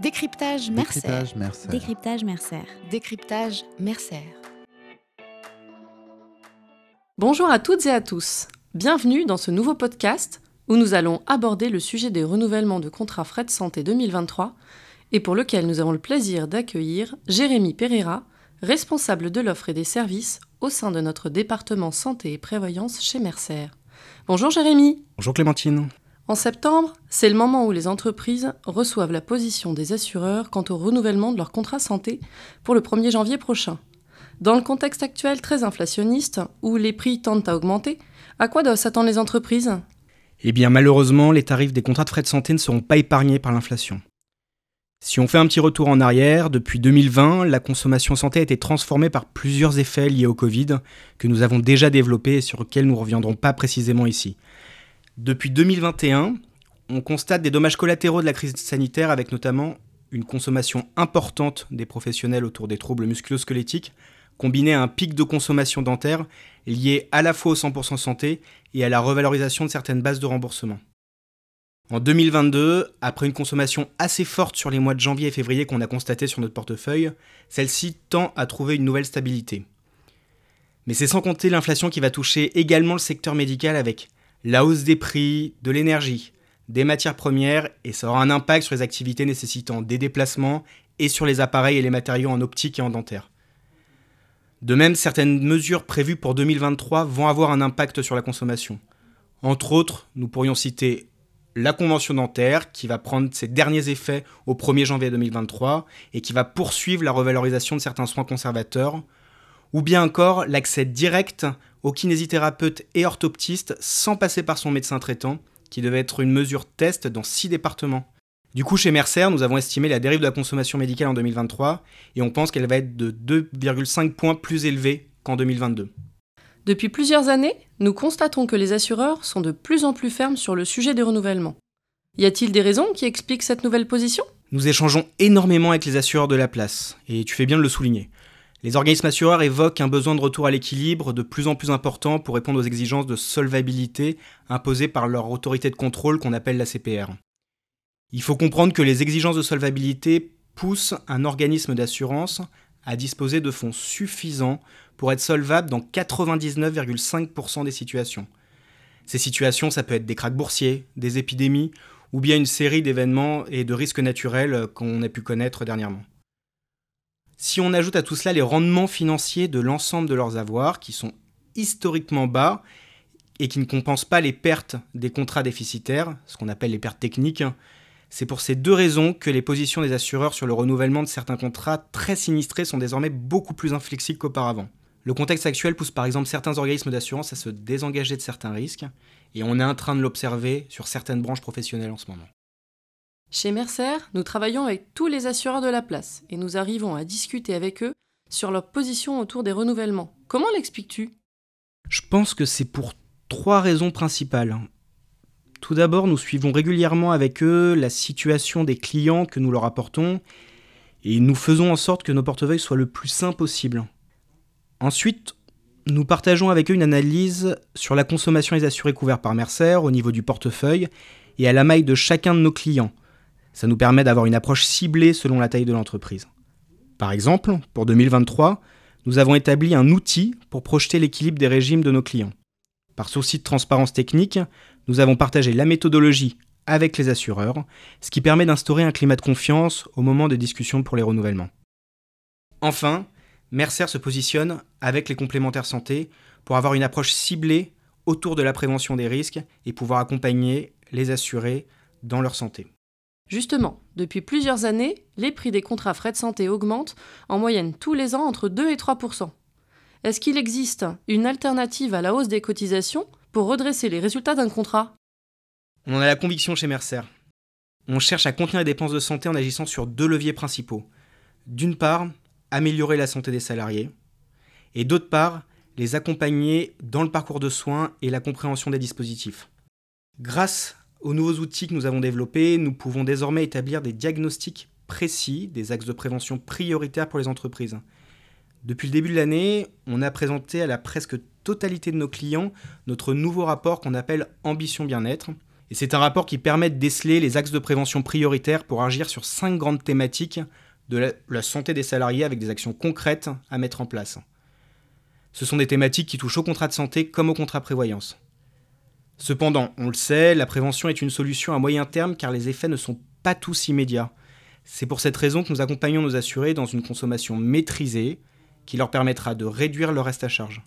Décryptage Mercer. Décryptage Mercer. Décryptage Mercer. Décryptage Mercer. Bonjour à toutes et à tous. Bienvenue dans ce nouveau podcast où nous allons aborder le sujet des renouvellements de contrats frais de santé 2023 et pour lequel nous avons le plaisir d'accueillir Jérémy Pereira, responsable de l'offre et des services au sein de notre département santé et prévoyance chez Mercer. Bonjour Jérémy. Bonjour Clémentine. En septembre, c'est le moment où les entreprises reçoivent la position des assureurs quant au renouvellement de leur contrat santé pour le 1er janvier prochain. Dans le contexte actuel très inflationniste, où les prix tendent à augmenter, à quoi doivent s'attendre les entreprises? Eh bien malheureusement, les tarifs des contrats de frais de santé ne seront pas épargnés par l'inflation. Si on fait un petit retour en arrière, depuis 2020, la consommation santé a été transformée par plusieurs effets liés au Covid que nous avons déjà développés et sur lesquels nous ne reviendrons pas précisément ici. Depuis 2021, on constate des dommages collatéraux de la crise sanitaire avec notamment une consommation importante des professionnels autour des troubles musculo-squelettiques, combinée à un pic de consommation dentaire lié à la fois au 100% santé et à la revalorisation de certaines bases de remboursement. En 2022, après une consommation assez forte sur les mois de janvier et février qu'on a constaté sur notre portefeuille, celle-ci tend à trouver une nouvelle stabilité. Mais c'est sans compter l'inflation qui va toucher également le secteur médical avec la hausse des prix, de l'énergie, des matières premières, et ça aura un impact sur les activités nécessitant des déplacements et sur les appareils et les matériaux en optique et en dentaire. De même, certaines mesures prévues pour 2023 vont avoir un impact sur la consommation. Entre autres, nous pourrions citer la convention dentaire qui va prendre ses derniers effets au 1er janvier 2023 et qui va poursuivre la revalorisation de certains soins conservateurs, ou bien encore l'accès direct aux kinésithérapeutes et orthoptistes sans passer par son médecin traitant, qui devait être une mesure test dans six départements. Du coup, chez Mercer, nous avons estimé la dérive de la consommation médicale en 2023 et on pense qu'elle va être de 2,5 points plus élevée qu'en 2022. Depuis plusieurs années, nous constatons que les assureurs sont de plus en plus fermes sur le sujet des renouvellements. Y a-t-il des raisons qui expliquent cette nouvelle position? Nous échangeons énormément avec les assureurs de la place, et tu fais bien de le souligner. Les organismes assureurs évoquent un besoin de retour à l'équilibre de plus en plus important pour répondre aux exigences de solvabilité imposées par leur autorité de contrôle qu'on appelle la CPR. Il faut comprendre que les exigences de solvabilité poussent un organisme d'assurance à disposer de fonds suffisants pour être solvable dans 99,5% des situations. Ces situations, ça peut être des krachs boursiers, des épidémies, ou bien une série d'événements et de risques naturels qu'on a pu connaître dernièrement. Si on ajoute à tout cela les rendements financiers de l'ensemble de leurs avoirs, qui sont historiquement bas et qui ne compensent pas les pertes des contrats déficitaires, ce qu'on appelle les pertes techniques, c'est pour ces deux raisons que les positions des assureurs sur le renouvellement de certains contrats très sinistrés sont désormais beaucoup plus inflexibles qu'auparavant. Le contexte actuel pousse par exemple certains organismes d'assurance à se désengager de certains risques, et on est en train de l'observer sur certaines branches professionnelles en ce moment. Chez Mercer, nous travaillons avec tous les assureurs de la place et nous arrivons à discuter avec eux sur leur position autour des renouvellements. Comment l'expliques-tu? Je pense que c'est pour trois raisons principales. Tout d'abord, nous suivons régulièrement avec eux la situation des clients que nous leur apportons et nous faisons en sorte que nos portefeuilles soient le plus sains possible. Ensuite, nous partageons avec eux une analyse sur la consommation des assurés couverts par Mercer au niveau du portefeuille et à la maille de chacun de nos clients ça nous permet d'avoir une approche ciblée selon la taille de l'entreprise. Par exemple, pour 2023, nous avons établi un outil pour projeter l'équilibre des régimes de nos clients. Par souci de transparence technique, nous avons partagé la méthodologie avec les assureurs, ce qui permet d'instaurer un climat de confiance au moment des discussions pour les renouvellements. Enfin, Mercer se positionne avec les complémentaires santé pour avoir une approche ciblée autour de la prévention des risques et pouvoir accompagner les assurés dans leur santé. Justement, depuis plusieurs années, les prix des contrats frais de santé augmentent en moyenne tous les ans entre 2 et 3% Est-ce qu'il existe une alternative à la hausse des cotisations pour redresser les résultats d'un contrat? On a la conviction chez Mercer. On cherche à contenir les dépenses de santé en agissant sur deux leviers principaux. D'une part, améliorer la santé des salariés, et d'autre part, les accompagner dans le parcours de soins et la compréhension des dispositifs. Grâce aux nouveaux outils que nous avons développés, nous pouvons désormais établir des diagnostics précis, des axes de prévention prioritaires pour les entreprises. Depuis le début de l'année, on a présenté à la presque totalité de nos clients notre nouveau rapport qu'on appelle Ambition Bien-être. Et c'est un rapport qui permet de déceler les axes de prévention prioritaires pour agir sur cinq grandes thématiques de la, santé des salariés avec des actions concrètes à mettre en place. Ce sont des thématiques qui touchent au contrat de santé comme au contrat prévoyance. Cependant, on le sait, la prévention est une solution à moyen terme car les effets ne sont pas tous immédiats. C'est pour cette raison que nous accompagnons nos assurés dans une consommation maîtrisée qui leur permettra de réduire leur reste à charge.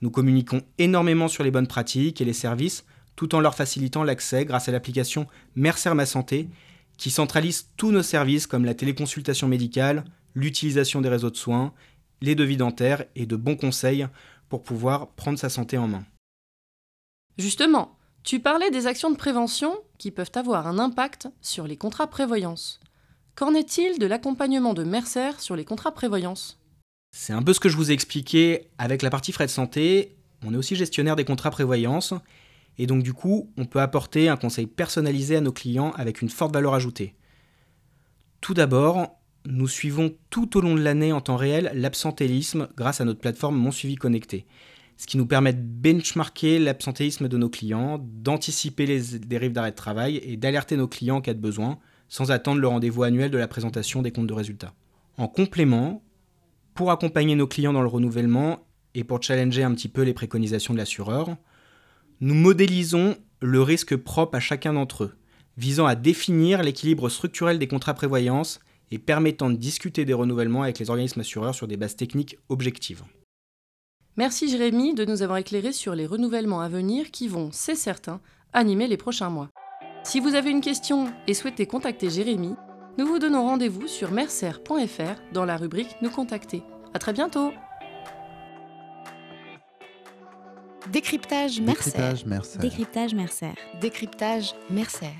Nous communiquons énormément sur les bonnes pratiques et les services tout en leur facilitant l'accès grâce à l'application Mercer Ma Santé qui centralise tous nos services comme la téléconsultation médicale, l'utilisation des réseaux de soins, les devis dentaires et de bons conseils pour pouvoir prendre sa santé en main. Justement, tu parlais des actions de prévention qui peuvent avoir un impact sur les contrats prévoyance. Qu'en est-il de l'accompagnement de Mercer sur les contrats prévoyance? C'est un peu ce que je vous ai expliqué avec la partie frais de santé. On est aussi gestionnaire des contrats prévoyance et donc du coup, on peut apporter un conseil personnalisé à nos clients avec une forte valeur ajoutée. Tout d'abord, nous suivons tout au long de l'année en temps réel l'absentéisme grâce à notre plateforme Mon Suivi Connecté, ce qui nous permet de benchmarker l'absentéisme de nos clients, d'anticiper les dérives d'arrêt de travail et d'alerter nos clients en cas de besoin, sans attendre le rendez-vous annuel de la présentation des comptes de résultats. En complément, pour accompagner nos clients dans le renouvellement et pour challenger un petit peu les préconisations de l'assureur, nous modélisons le risque propre à chacun d'entre eux, visant à définir l'équilibre structurel des contrats prévoyance et permettant de discuter des renouvellements avec les organismes assureurs sur des bases techniques objectives. Merci Jérémy de nous avoir éclairé sur les renouvellements à venir qui vont, c'est certain, animer les prochains mois. Si vous avez une question et souhaitez contacter Jérémy, nous vous donnons rendez-vous sur mercer.fr dans la rubrique Nous contacter. À très bientôt Décryptage Mercer. Décryptage Mercer. Décryptage Mercer. Décryptage Mercer.